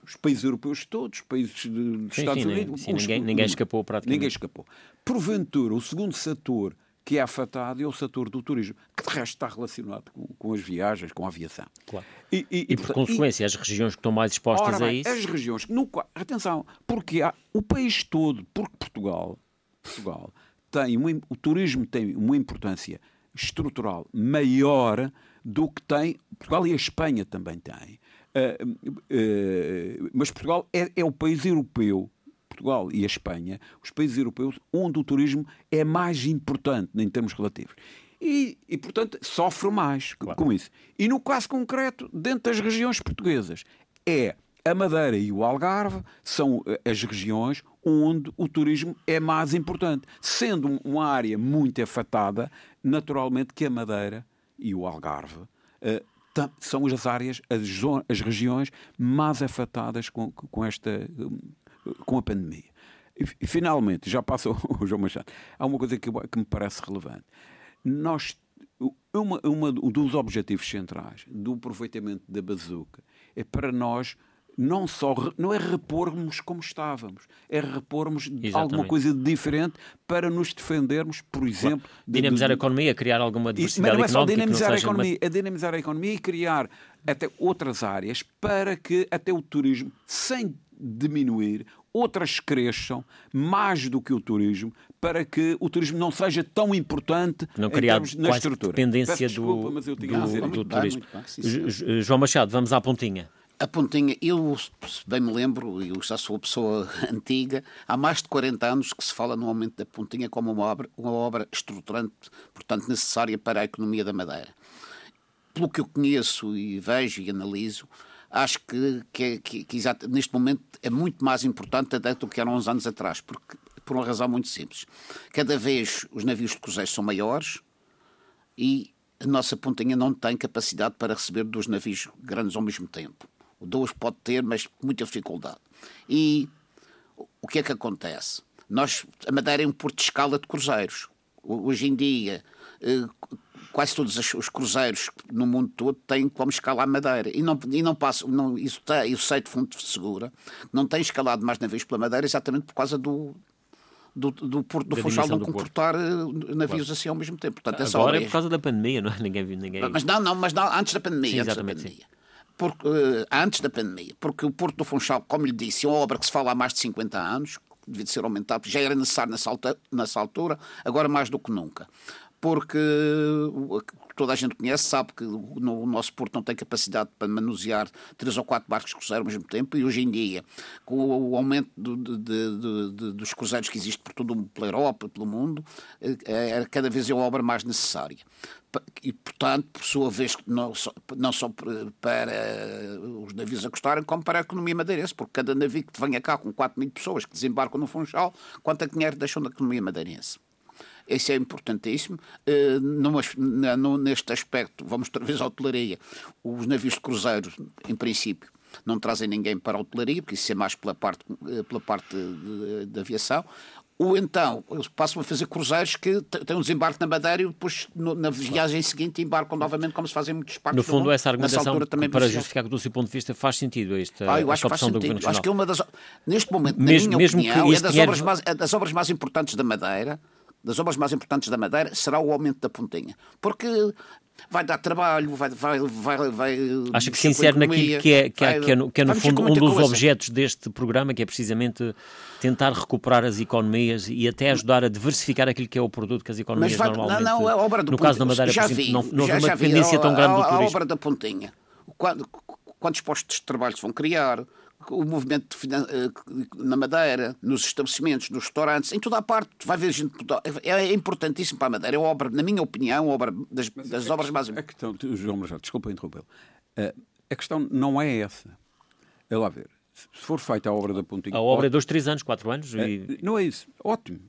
os países europeus todos, os países dos Estados Unidos. Sim, ninguém, ninguém escapou praticamente. Ninguém escapou. Porventura, o segundo setor que é afetado é o setor do turismo, que de resto está relacionado com, com as viagens, com a aviação. Claro. E, e, e, por portanto, consequência, as regiões que estão mais expostas ora, a isso. As regiões. No, atenção, porque há, o país todo, porque Portugal, Portugal tem uma, o turismo tem uma importância estrutural maior do que tem Portugal e a Espanha também tem. Uh, uh, mas Portugal é, é o país europeu Portugal e a Espanha, os países europeus onde o turismo é mais importante em termos relativos. E, e portanto, sofre mais claro. com isso. E no caso concreto, dentro das regiões portuguesas, é a Madeira e o Algarve são eh, as regiões onde o turismo é mais importante. Sendo uma área muito afetada, naturalmente que a Madeira e o Algarve uh, são as áreas, as, as, regiões mais afetadas com, com esta com a pandemia. E, finalmente, já passou o João Machado, há uma coisa que, que me parece relevante. Nós, uma, uma, um dos objetivos centrais do aproveitamento da bazuca é para nós não só não é repormos como estávamos, é repormos Exatamente. alguma coisa de diferente para nos defendermos, por exemplo, de, dinamizar de, a economia, criar alguma diversidade mas não é só dinamizar a economia, é dinamizar a economia e criar até outras áreas para que até o turismo, sem diminuir, outras cresçam mais do que o turismo, para que o turismo não seja tão importante não criar termos, na estrutura. dependência desculpa, do, do, do, do turismo. Bem, João Machado, vamos à pontinha. A pontinha, eu bem me lembro, eu já sou uma pessoa antiga, há mais de 40 anos que se fala no aumento da pontinha como uma obra, uma obra estruturante, portanto necessária para a economia da Madeira. Pelo que eu conheço e vejo e analiso, acho que, que, que, que exato, neste momento é muito mais importante até do que eram uns anos atrás, porque, por uma razão muito simples. Cada vez os navios de cruzeiro são maiores e a nossa pontinha não tem capacidade para receber dois navios grandes ao mesmo tempo. O dois pode ter, mas com muita dificuldade. E o que é que acontece? Nós, a Madeira é um porto de escala de cruzeiros. Hoje em dia, eh, quase todos os cruzeiros no mundo todo têm como escalar Madeira. E não, e não passa, não, isso tem, eu sei de fonte segura, não tem escalado mais navios pela Madeira exatamente por causa do, do, do Porto do Funchal não comportar eh, navios claro. assim ao mesmo tempo. Portanto, Agora é por causa da pandemia, não é? Ninguém, ninguém... Mas não, não, mas não, antes da pandemia. Sim, antes da pandemia. Porque, uh, antes da pandemia, porque o Porto do Funchal, como lhe disse, é uma obra que se fala há mais de 50 anos, devia ser aumentado, já era necessário nessa, nessa altura, agora mais do que nunca porque toda a gente conhece, sabe que o nosso porto não tem capacidade para manusear três ou quatro barcos de cruzeiro ao mesmo tempo e hoje em dia, com o aumento de, de, de, dos cruzeiros que existe por todo pela Europa, pelo mundo, é, cada vez é uma obra mais necessária. E, portanto, por sua vez, não só, não só para os navios acostarem, como para a economia madeirense, porque cada navio que venha cá com 4 mil pessoas que desembarcam no Funchal, quanto é dinheiro deixam da economia madeirense? Isso é importantíssimo. Uh, neste aspecto, vamos outra vez à hotelaria. Os navios de cruzeiros, em princípio, não trazem ninguém para a hotelaria, porque isso é mais pela parte, eh, pela parte da aviação. Ou então, eles passam a fazer cruzeiros que têm um desembarque na Madeira e depois, no, na viagem seguinte, embarcam novamente, como se fazem muitos parques No fundo, essa argumentação, também para justificar que, do seu ponto de vista, faz sentido esta, ah, eu acho que faz sentido. Acho que é uma das... Neste momento, mesmo, na minha mesmo opinião, é das, dinheiro... obras mais, é das obras mais importantes da Madeira das obras mais importantes da Madeira será o aumento da pontinha. Porque vai dar trabalho, vai. vai, vai, vai Acha que se insere naquilo que é, que é, que é, no, que é no fundo um dos coisa. objetos deste programa, que é precisamente tentar recuperar as economias e até ajudar a diversificar aquilo que é o produto que as economias vai, normalmente... Não, não, a obra do no caso da Madeira, já exemplo, vi, não, não já, uma dependência tão grande do turismo. A obra da pontinha. Quando, quantos postos de trabalho se vão criar? O movimento eh, na Madeira, nos estabelecimentos, nos restaurantes, em toda a parte, vai ver gente. É, é importantíssimo para a Madeira. É obra, na minha opinião, obra das, das obras mais A questão, João Marjal, desculpa interrompê-lo. Eh, a questão não é essa. É lá ver. Se for feita a obra da Pontinha. A obra é dois, três anos, quatro anos. E... Não é isso. Ótimo.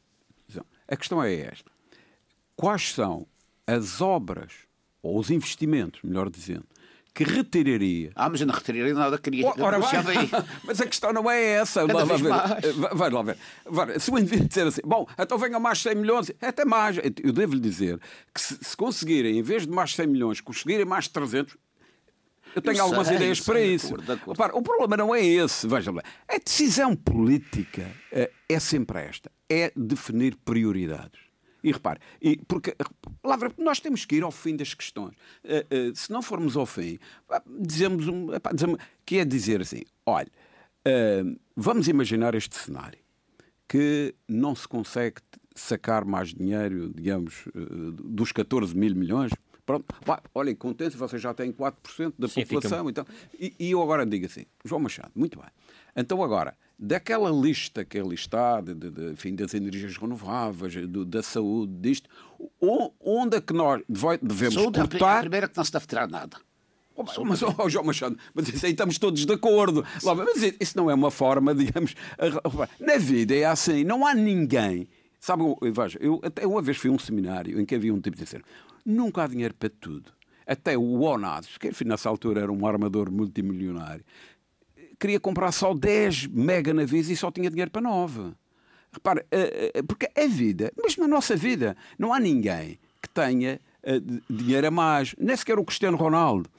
A questão é esta. Quais são as obras, ou os investimentos, melhor dizendo, que retiraria. Ah, mas eu não retiraria nada, queria. Oh, ora, vai. mas a questão não é essa. Cada vez ver. Mais. Vai lá ver. Vai, se o indivíduo dizer assim, bom, então venham mais 100 milhões, até mais. Eu devo-lhe dizer que se, se, conseguirem, em vez de mais 100 milhões, conseguirem mais 300, eu tenho eu algumas sei, ideias para sei, isso. De acordo, de acordo. Repara, o problema não é esse, veja bem. A decisão política eh, é sempre esta: é definir prioridades. E repare, e porque, palavra, nós temos que ir ao fim das questões. Uh, uh, se não formos ao fim, dizemos, um, dizemos que é dizer assim: olha, uh, vamos imaginar este cenário que não se consegue sacar mais dinheiro, digamos, dos 14 mil milhões. Pronto, vai, olhem, contente, vocês já têm 4% da Sim, população. Então, e, e eu agora digo assim: João Machado, muito bem. Então agora, daquela lista que ali está, de, de, de, enfim, das energias renováveis, do, da saúde, disto, onde é que nós devemos saúde cortar... É a primeira que não se deve tirar nada. Oh, mas, oh, João Machado, mas isso aí estamos todos de acordo. Mas isso não é uma forma, digamos. Na vida é assim, não há ninguém. Sabe, veja, eu até uma vez fui a um seminário em que havia um tipo de dizer: nunca há dinheiro para tudo. Até o Onados, que enfim, nessa altura era um armador multimilionário, queria comprar só 10 mega navios e só tinha dinheiro para 9. Repare, eh, eh, porque a vida, mesmo a nossa vida, não há ninguém que tenha eh, dinheiro a mais, nem sequer o Cristiano Ronaldo.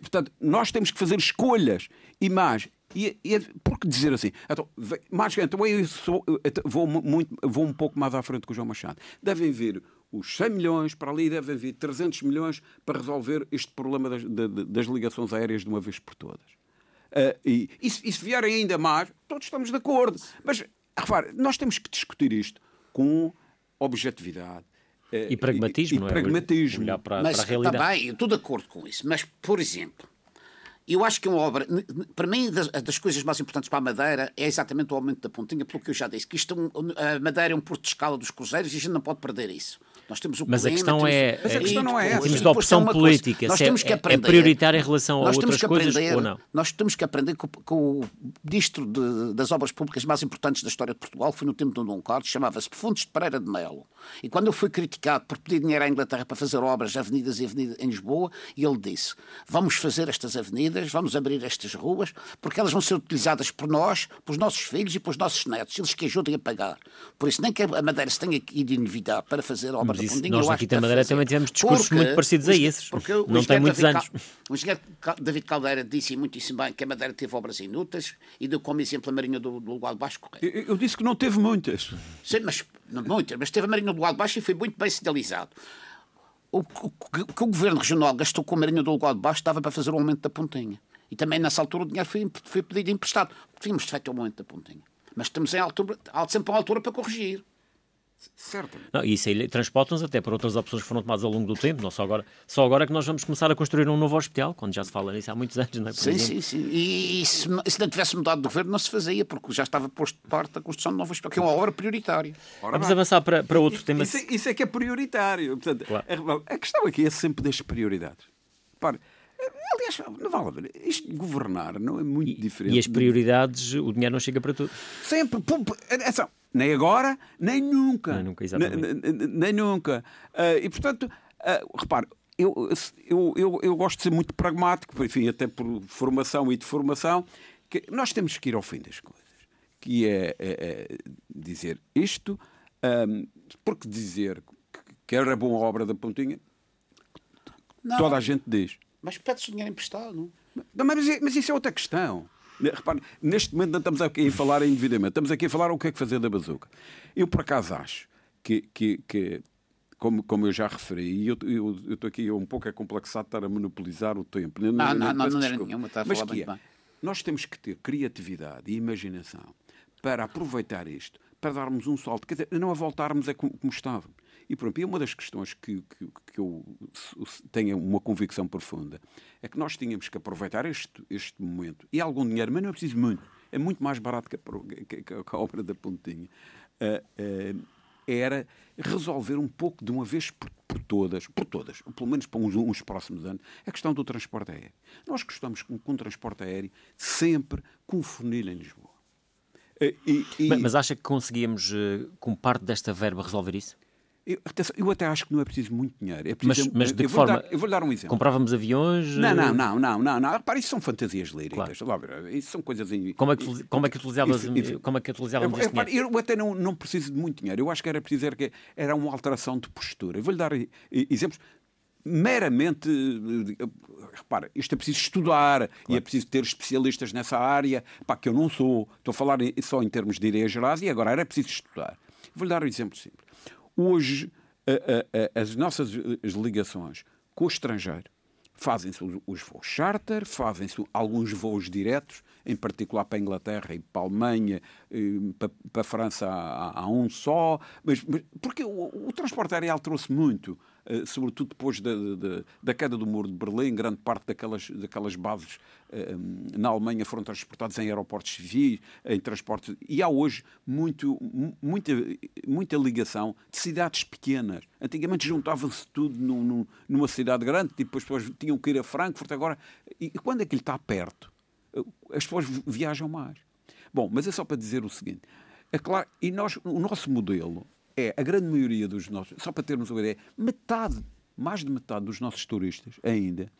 Portanto, nós temos que fazer escolhas e mais. E, e por que dizer assim? Então, mais, então eu sou, vou, muito, vou um pouco mais à frente com o João Machado. Devem vir os 100 milhões, para ali devem vir 300 milhões para resolver este problema das, das ligações aéreas de uma vez por todas. Uh, e, e, se, e se vierem ainda mais, todos estamos de acordo. Mas, repare, nós temos que discutir isto com objetividade. Uh, e pragmatismo, e, não é? Pragmatismo. Olhar para, mas, para a realidade. Está bem, eu estou de acordo com isso. Mas, por exemplo, eu acho que uma obra, para mim, das, das, coisas mais importantes para a Madeira é exatamente o aumento da pontinha, pelo que eu já disse, que isto, a Madeira é um porto de escala dos cruzeiros e a gente não pode perder isso. Nós temos o mas, a questão é, mas a questão não é essa. Temos de opção política. Nós temos que é, aprender. É prioritário em relação a outras coisas ou não? Nós temos que aprender com, com o ministro de, das obras públicas mais importantes da história de Portugal, foi no tempo de Dom Carlos, chamava-se Fundos de Pereira de Melo. E quando eu fui criticado por pedir dinheiro à Inglaterra para fazer obras, avenidas e avenidas em Lisboa, ele disse: vamos fazer estas avenidas, vamos abrir estas ruas, porque elas vão ser utilizadas por nós, pelos nossos filhos e pelos nossos netos, eles que ajudem a pagar. Por isso, nem que a Madeira se tenha de endividar para fazer obra da Pondinha, eu acho da Madeira também tivemos discursos porque, muito parecidos a esses. não tem muitos David anos. o engenheiro David Caldeira disse muitíssimo bem que a Madeira teve obras inúteis e deu como exemplo a Marinha do, do Lugar de Baixo Eu, eu, disse que não teve muitas. Sim, mas, não, muitas, mas teve a Marinha do de Baixo e foi muito bem sinalizado. O, o que o Governo Regional gastou com a Marinha do de Baixo estava para fazer o aumento da pontinha. E também nessa altura o dinheiro foi, foi pedido emprestado. Tínhamos feito o aumento da pontinha. Mas estamos em altura, sempre a altura para corrigir. Certo. Não, isso aí transporta-nos até para outras opções que foram tomadas ao longo do tempo. Não só agora, só agora que nós vamos começar a construir um novo hospital, quando já se fala nisso há muitos anos, não é? Por sim, exemplo. sim, sim. E, e se, se, não tivesse mudado de governo, não se fazia, porque já estava posto de parte a construção de um novo hospital, que é uma obra prioritária. Ora, vamos avançar para, para outro isso, tema. Isso, é, isso é que é prioritário. Portanto, claro. a, a, questão aqui é sempre das prioridades. Para, Aliás, não vale a ver. Isto de governar não é muito e, diferente. E as prioridades, de... o dinheiro não chega para tudo. Sempre. Atenção, nem agora, nem nunca. Nem nunca, exatamente. Nem, nem nunca. Uh, e, portanto, uh, repare, eu, eu, eu, eu gosto de ser muito pragmático, enfim, até por formação e de formação, que nós temos que ir ao fim das coisas. Que é, é, é dizer isto, um, porque dizer que era boa a obra da Pontinha, não. toda a gente diz. Mas pede-se dinheiro emprestado. Não, mas, mas isso é outra questão. Repare, neste momento não estamos aqui a falar em endividamento, estamos aqui a falar o que é que fazer da bazuca. Eu, por acaso, acho que, que, que como, como eu já referi, e eu, estou aqui um pouco complexado de estar a monopolizar o tempo. Não, não, não, não, não era nenhuma, está a mas falar é, bem. Nós temos que ter criatividade e imaginação para aproveitar isto, para darmos um salto, quer dizer, não a voltarmos a como, como estávamos. E, pronto, e uma das questões que, que, que, eu tenho uma convicção profunda é que nós tínhamos que aproveitar este, este momento e algum dinheiro, mas não é preciso muito, é muito mais barato que a, que, que a obra da Pontinha. Uh, uh, era resolver um pouco de uma vez por, por, todas, por todas, pelo menos para uns, uns, próximos anos, a questão do transporte aéreo. Nós gostamos com, com o transporte aéreo sempre com o funil em Lisboa. Uh, e, e... Mas, mas acha que conseguíamos, com parte desta verba, resolver isso? Eu, eu, até acho que não é preciso muito dinheiro. É preciso, mas, mas de que forma? Dar, eu vou-lhe dar um exemplo. Comprávamos aviões? Não, não, não, não, não. não. Repare, isso são fantasias líricas. Claro. Isso são coisas... Como é que, como é que utilizavas, como é que utilizávamos eu, repare, eu até não, não preciso de muito dinheiro. Eu acho que era preciso era, que era uma alteração de postura. Eu vou-lhe dar exemplos meramente. Repara, isto é preciso estudar claro. e é preciso ter especialistas nessa área, pá, que eu não sou. Estou a falar só em termos de ideias gerais e agora era preciso estudar. Vou-lhe dar um exemplo simples. Hoje, a, a, as nossas as ligações com o estrangeiro fazem-se os voos charter, fazem-se alguns voos diretos, em particular para a Inglaterra e para a Alemanha, para, para a França há, há um só, mas, mas porque o, o transporte aéreo alterou-se muito. Eh, sobretudo depois da, da, da, queda do muro de Berlim, grande parte daquelas, daquelas bases eh, na Alemanha foram transportadas em aeroportos civis, em transportes. E há hoje muito, muita, muita ligação de cidades pequenas. Antigamente juntava-se tudo num, num, numa cidade grande, depois as pessoas tinham que ir a Frankfurt. Agora, e quando aquilo está perto, eh, as pessoas viajam mais. Bom, mas é só para dizer o seguinte. É claro, e nós, o nosso modelo é a grande maioria dos nossos, só para termos uma ideia, metade, mais de metade dos nossos turistas ainda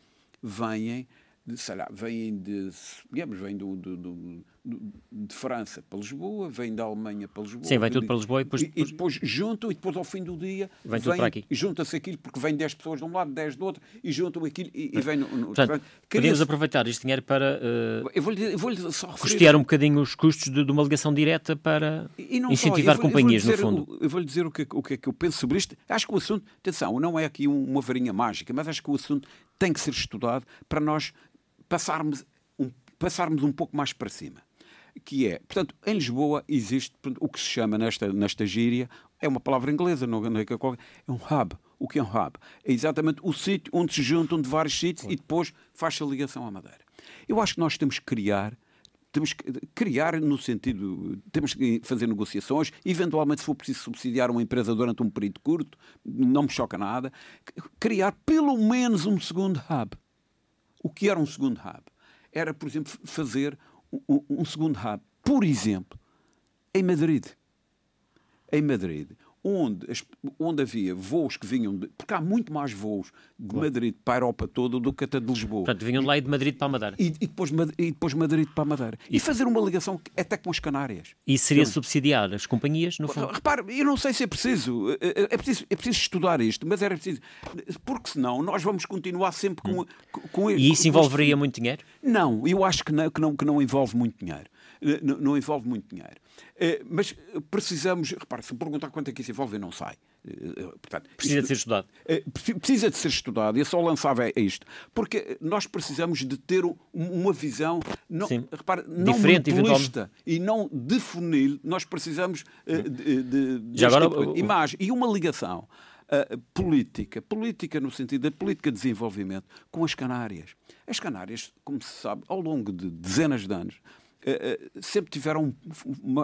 vêm de, sei lá, vêm de, digamos, vêm do, do, do, de França para Lisboa, vêm da Alemanha para Lisboa. Sim, vem tudo para Lisboa e depois... E, e depois juntam e depois ao fim do dia vem tudo para aqui. junta-se aquilo, porque vem 10 pessoas de um lado, 10 do outro, e juntam aquilo e, e vem... No, no, Portanto, podemos aproveitar este dinheiro para uh, eu vou -lhe, vou custear um bocadinho os custos de, de uma ligação direta para incentivar só, vou, companhias, dizer, no fundo. Eu vou-lhe dizer o que, o que é que eu penso sobre isto. Acho que o assunto, atenção, não é aqui uma varinha mágica, mas acho que o assunto tem que ser estudado para nós passarmos um, passarmos um pouco mais para cima. Que é, portanto, em Lisboa existe o que se chama nesta, nesta gíria, é uma palavra inglesa, não é, é um hub. O que é um hub? É exatamente o sítio onde se juntam de vários sítios e depois faz-se a ligação à Madeira. Eu acho que nós temos que criar temos que criar no sentido, temos que fazer negociações, eventualmente se for preciso subsidiar uma empresa durante um período curto, não me choca nada, criar pelo menos um segundo hub. O que era um segundo hub? Era, por exemplo, fazer um, segundo hub, por exemplo, em Madrid. Em Madrid, onde, onde havia voos que vinham de, porque há muito mais voos de claro. Madrid para a Europa toda do que até de Lisboa. Portanto, vinham de lá e de Madrid para a Madeira. E, e, depois, e depois Madrid para a Madeira. E, e fazer uma ligação até com as Canárias. E seria subsidiar as companhias, no fundo? Repare, eu não sei se é preciso. É, é, é preciso, é preciso estudar isto, mas era preciso. Porque senão nós vamos continuar sempre com, hum. com, com E isso com envolveria muito dinheiro? Não, eu acho que não, que não, que não envolve muito dinheiro. Eh, não, não envolve muito dinheiro. Eh, mas precisamos, repare, se perguntar quanto é que isso envolve, não sai. Eh, portanto, precisa isto, de ser estudado. Precisa de ser estudado, e eu só lançava isto, porque nós precisamos de ter uma visão não, repare, não Diferente, e não de funil, nós precisamos de, de, de agora, tipo de imagem e uma ligação. Política, política no sentido da política de desenvolvimento com as Canárias. As Canárias, como se sabe, ao longo de dezenas de anos, eh, eh, sempre tiveram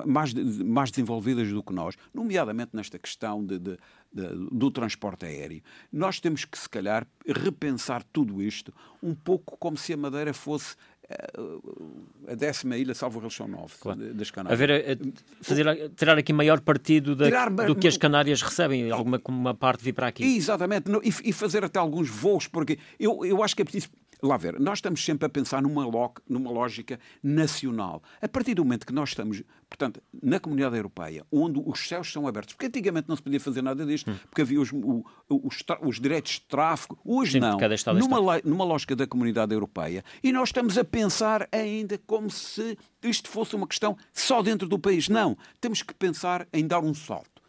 mais, mais desenvolvidas do que nós, nomeadamente nesta questão de, de, de, do transporte aéreo. Nós temos que, se calhar, repensar tudo isto um pouco como se a Madeira fosse eh, a décima ilha, salvo eles são nove, claro. das Canárias. A ver, a, fazer, tirar aqui maior partido da, tirar, do que as Canárias recebem, alguma uma parte vir para aqui. Exatamente, e, e fazer até alguns voos, porque eu, eu acho que é preciso lá ver, nós estamos sempre a pensar numa, lo, numa lógica nacional. A partir do momento que nós estamos, portanto, na comunidade europeia, onde os céus são abertos, porque antigamente não se podia fazer nada disto, hum. porque havia os, o, os, os, direitos de tráfego, hoje Sim, não, numa, numa lógica da comunidade europeia, e nós estamos a pensar ainda como se isto fosse uma questão só dentro do país. Não, temos que pensar em dar um salto.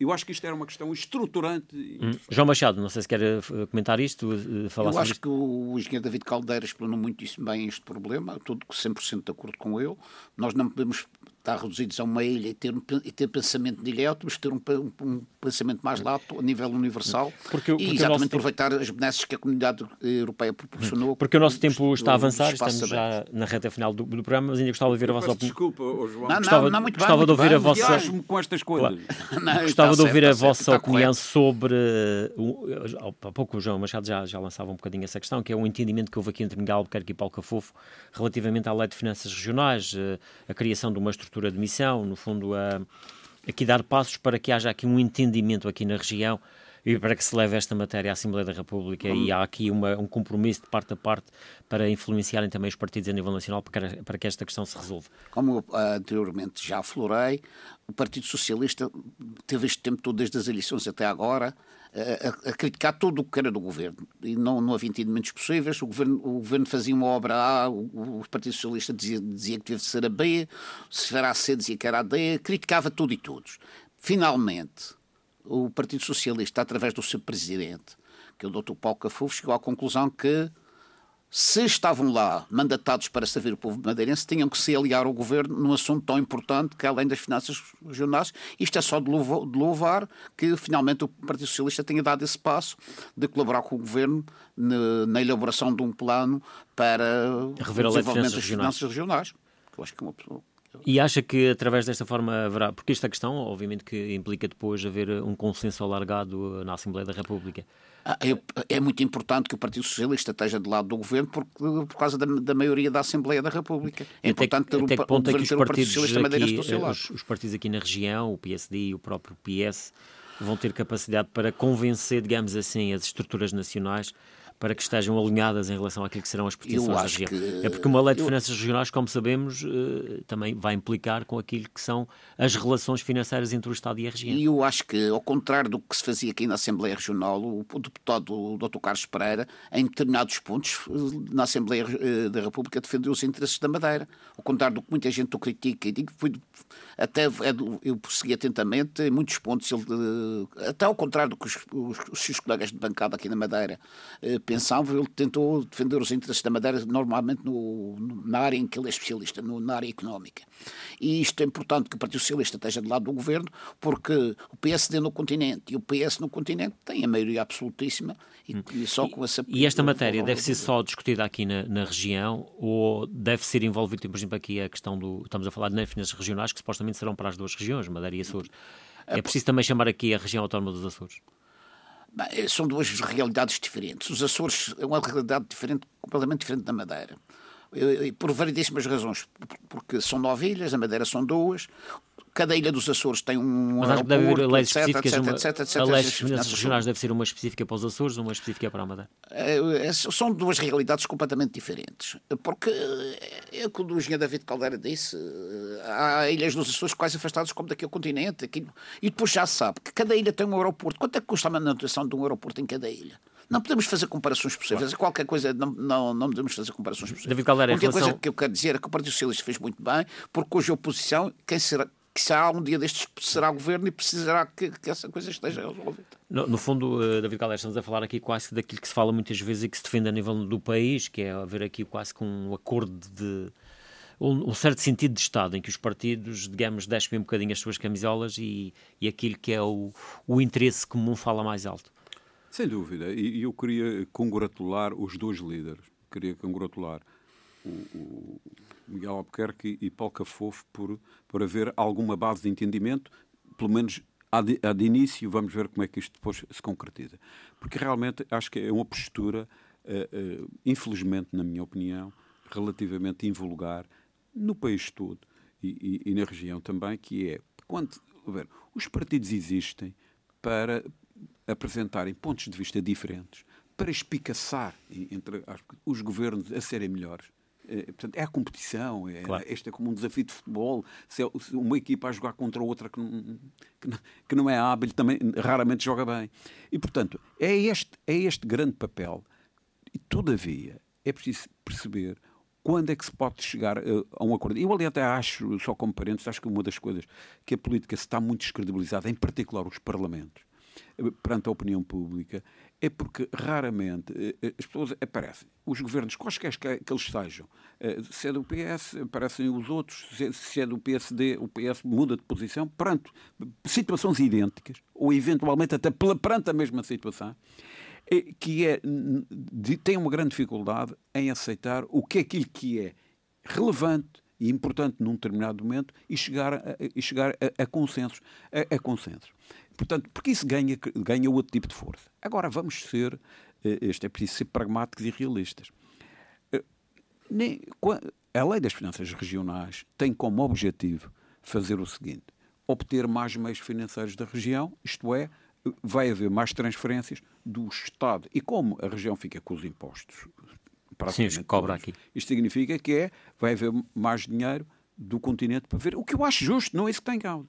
Eu acho que isto era uma questão estruturante. Hum. João Machado, não sei se quer eh, comentar isto, eh, falar Eu acho isto. que o engenheiro David Caldeira explanou muitíssimo bem este problema, estou 100% de acordo com ele. Nós não podemos estar reduzidos a uma ilha e ter, um, e ter pensamento de ilha, temos que ter um, um, um, pensamento mais lato a nível universal porque, porque e exatamente aproveitar tempo... as benesses que a comunidade europeia proporcionou. Porque o nosso tempo está a avançar, estamos já na reta final do, do, programa, mas ainda gostava de ouvir a vossa opinião. Desculpa, João. Não, gostava, não, não, muito gostava bem, de ouvir bem, a vossa. com estas coisas. Claro. Não, gostava de ouvir certo, a vossa certo, opinião sobre. Uh, há pouco o João Machado já, já lançava um bocadinho essa questão, que é o entendimento que houve aqui entre Miguel Albuquerque e Paulo Cafofo relativamente à lei de finanças regionais, uh, a criação de uma estrutura de missão, no fundo, a, aqui dar passos para que haja aqui um entendimento aqui na região e para que se leve esta matéria à Assembleia da República e há aqui uma, um compromisso de parte a parte para influenciarem também os partidos a nível nacional para, para que esta questão se resolva. Como eu, ah, anteriormente já aflorei, o Partido Socialista teve este tempo todo, desde as eleições até agora, a, a, criticar tudo o que era do governo e não, não havia entendimentos possíveis. O governo, o governo fazia uma obra A, o, o Partido Socialista dizia, dizia que devia ser a B, se era a C, dizia que era a D, criticava tudo e todos. Finalmente, o Partido Socialista, através do seu presidente, que é o Dr. Paulo Cafufo, chegou à conclusão que se estavam lá mandatados para servir o povo madeirense, tinham que se aliar ao governo num assunto tão importante que, além das finanças regionais, isto é só de louvar, que finalmente o Partido Socialista tenha dado esse passo de colaborar com o governo na, elaboração de um plano para Rever o desenvolvimento das finanças regionais. Eu acho que é uma e acha que através desta forma haverá, porque esta questão, obviamente, que implica depois haver um consenso alargado na Assembleia da República. Ah, é, muito importante que o Partido Socialista esteja do lado do governo por, por causa da, da, maioria da Assembleia da República. É até importante ter, até que ponto o, é que os partidos, aqui, os, os partidos aqui na região, o PSD e o próprio PS, vão ter capacidade para convencer, digamos assim, as estruturas nacionais para que estejam alinhadas em relação àquilo que serão as petições da região. Que... É porque uma lei de finanças regionais, como sabemos, eh, também vai implicar com aquilo que são as relações financeiras entre o Estado e a região. E eu acho que, ao contrário do que se fazia aqui na Assembleia Regional, o deputado o Dr. Carlos Pereira, em determinados pontos, eh, na Assembleia eh, da República, defendeu os interesses da Madeira. Ao contrário do que muita gente o critica, e digo, foi, até eu persegui atentamente, em muitos pontos, ele, até ao contrário do que os, os, os seus colegas de bancada aqui na Madeira pensável, ele tentou defender os interesses da Madeira normalmente no, na área em que ele é especialista, no, na área económica. E isto é importante que o Partido Socialista esteja do lado do governo, porque o PSD no continente e o PS no continente têm a maioria absolutíssima e, hum. e só com essa... E esta matéria deve ser só discutida aqui na, na, região ou deve ser envolvido, por exemplo, aqui a questão do... Estamos a falar de finanças regionais que supostamente serão para as duas regiões, Madeira e Açores. É preciso também chamar aqui a região autónoma dos Açores? São duas realidades diferentes. Os Açores é uma realidade diferente, completamente diferente da Madeira. Por variedíssimas razões. Porque são nove ilhas, a Madeira são duas cada ilha dos Açores tem um Mas acho que deve haver leis específicas, etc, uma, etc, etc, a leis regionais deve ser uma específica para os Açores, uma específica para a Madeira. É, é, são duas realidades completamente diferentes. Porque, é o que o engenheiro David Caldeira disse, há ilhas dos Açores quase afastadas como daqui ao continente, aqui, e depois já sabe que cada ilha tem um aeroporto. Quanto é que custa a manutenção de um aeroporto em cada ilha? Não podemos fazer comparações possíveis. Claro. Qualquer coisa, não, não, não podemos fazer comparações possíveis. David Caldeira, a única relação... coisa que eu quero dizer é que o Partido Socialista fez muito bem, porque hoje a oposição, quem será, que será um dia destes será governo e precisará que, que essa coisa esteja resolvida. No, no fundo, uh, David Caldeira, estamos a falar aqui quase daquilo que se fala muitas vezes e que se defende a nível do país, que é haver aqui quase com um acordo de um, um, certo sentido de Estado, em que os partidos, digamos, deixem um bocadinho as suas camisolas e, e aquilo que é o, o interesse comum fala mais alto. Sem dúvida, e eu queria congratular os dois líderes, queria congratular o, o Miguel Albuquerque e Paulo Cafofo por, por haver alguma base de entendimento, pelo menos há de, de início, vamos ver como é que isto depois se concretiza. Porque realmente acho que é uma postura, uh, uh, infelizmente, na minha opinião, relativamente invulgar no país todo e, e, e na região também, que é quando ver, os partidos existem para apresentarem pontos de vista diferentes, para espicaçar entre os governos a serem melhores é, portanto, é a competição, é, claro. este é como um desafio de futebol. Se, é, se uma equipa a jogar contra outra que não, que não, que não é hábil, também raramente joga bem. E, portanto, é este, é este grande papel. E, todavia, é preciso perceber quando é que se pode chegar a, a um acordo. Eu ali até acho, só como parênteses, acho que uma das coisas que a política está muito descredibilizada, em particular os parlamentos, perante a opinião pública, é porque raramente eh, eh, as pessoas aparecem. Os governos, quaisquer que, eles sejam, eh, se é do PS, aparecem os outros, se é do PSD, o PS muda de posição perante situações idênticas, ou eventualmente até perante a mesma situação, que é, tem uma grande dificuldade em aceitar o que é aquilo que é relevante e importante num determinado momento e chegar a, e chegar a, a consensos. A, a consensos. Portanto, porque isso ganha, ganha outro tipo de força. Agora, vamos ser, eh, este é preciso ser pragmáticos e realistas. Eh, a lei das finanças regionais tem como objetivo fazer o seguinte: obter mais meios financeiros da região, isto é, vai haver mais transferências do Estado. E como a região fica com os impostos Sim, cobra aqui. Isto significa que é, vai haver mais dinheiro do continente para ver. O que eu acho justo, não é isso que tem causa.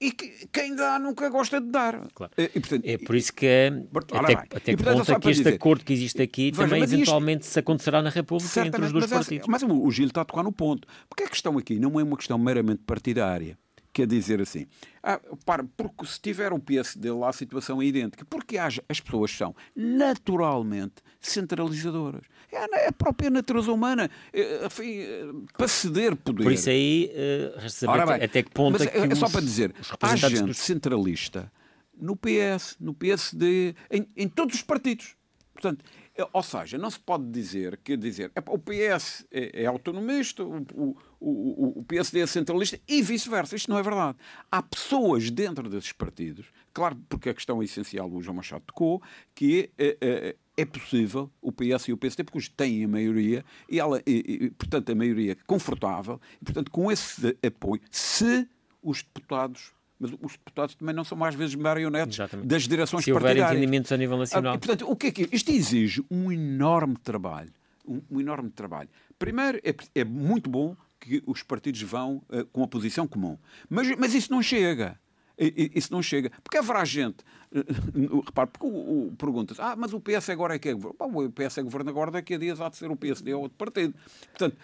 E que, quem dá nunca gosta de dar. Claro. E, portanto, é por isso que é, até, até e, portanto, que ponto é que este dizer, acordo que existe aqui veja, também eventualmente isto, se acontecerá na República entre os dois mas, partidos. Mas o Gil está a tocar no ponto. Porque a questão aqui não é uma questão meramente partidária quer dizer assim, ah, para, porque se tiver um PSD lá a situação é idêntica, porque as, as pessoas são naturalmente centralizadoras. É a própria natureza humana eh, enfim, eh, para ceder poder. Por isso aí, uh, saber bem, até que ponto é que É só os, para dizer, há gente dos... centralista no PS, no PSD, em, em todos os partidos. Portanto, ou seja, não se pode dizer, quer dizer, o PS é, é autonomista, o, o, o, PSD é centralista e vice-versa. Isto não é verdade. Há pessoas dentro desses partidos, claro, porque a questão essencial o João Machado tocou, que é, é, é possível o PS e o PSD, porque têm a maioria, e, ela, e, e, portanto, a maioria confortável, e, portanto, com esse apoio, se os deputados mas os deputados também não são mais vezes marionetes Exatamente. das direções Se partidárias. Se houver entendimentos a nível nacional. Ah, portanto, o que é que Isto exige um enorme trabalho. Um, um enorme trabalho. Primeiro, é, é, muito bom que os partidos vão uh, com a posição comum. Mas, mas isso não chega. Isso não chega. Porque haverá gente. Repare, porque o, o pergunta-se: ah, mas o PS agora é que é governo. o PS é governo agora, daqui a dias há de ser o PSD ou outro partido. Portanto,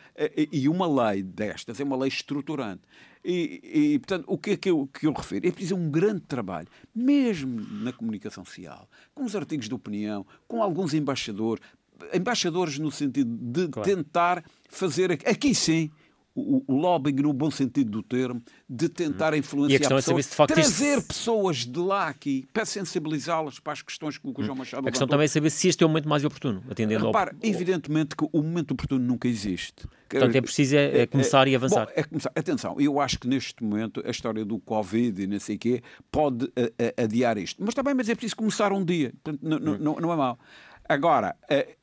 e uma lei destas é uma lei estruturante. E, e portanto, o que é que eu, que eu refiro? É preciso um grande trabalho, mesmo na comunicação social, com os artigos de opinião, com alguns embaixadores, embaixadores no sentido de claro. tentar fazer aqui sim o, o, lobbying no bom sentido do termo, de tentar influenciar é pessoas, é trazer este... pessoas de lá aqui para sensibilizá-las para as questões que o João Machado A questão também é saber se este é o momento mais oportuno, atendendo Repara, ao... evidentemente que o momento oportuno nunca existe. Portanto, é preciso é, é começar é, e avançar. Bom, é começar. Atenção, eu acho que neste momento a história do Covid e não sei o quê pode a, a, adiar isto. Mas também mas é preciso começar um dia. Portanto, não, não, não é mau. Agora, é,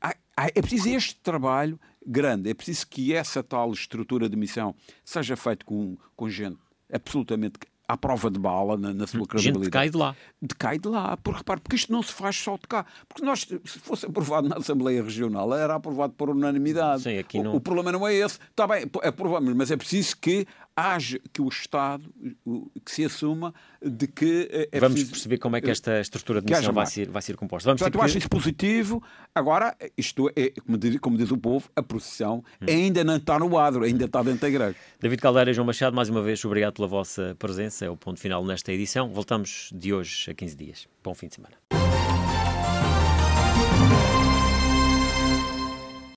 é preciso este trabalho grande. É preciso que essa tal estrutura de missão seja feita com, com gente absolutamente à prova de bala na, na sua credibilidade. Gente cai de lá. Decai de lá, porque repare, porque isto não se faz só de cá. Porque nós, se fosse aprovado na Assembleia Regional, era aprovado por unanimidade. Sim, aqui não... o, o problema não é esse. Está bem, é aprovamos, mas é preciso que haja, que o Estado que se assuma de que é, é Vamos preciso, perceber como é que esta estrutura de missão vai ser, vai ser composta. Vamos Portanto, eu acho isso positivo. Agora, isto é, como diz, como diz o povo, a procissão hum. ainda não está no adro, ainda está dentro da igreja. David Caldeira e João Machado, mais uma vez, obrigado pela vossa presença. É o ponto final nesta edição. Voltamos de hoje a 15 dias. Bom fim de semana.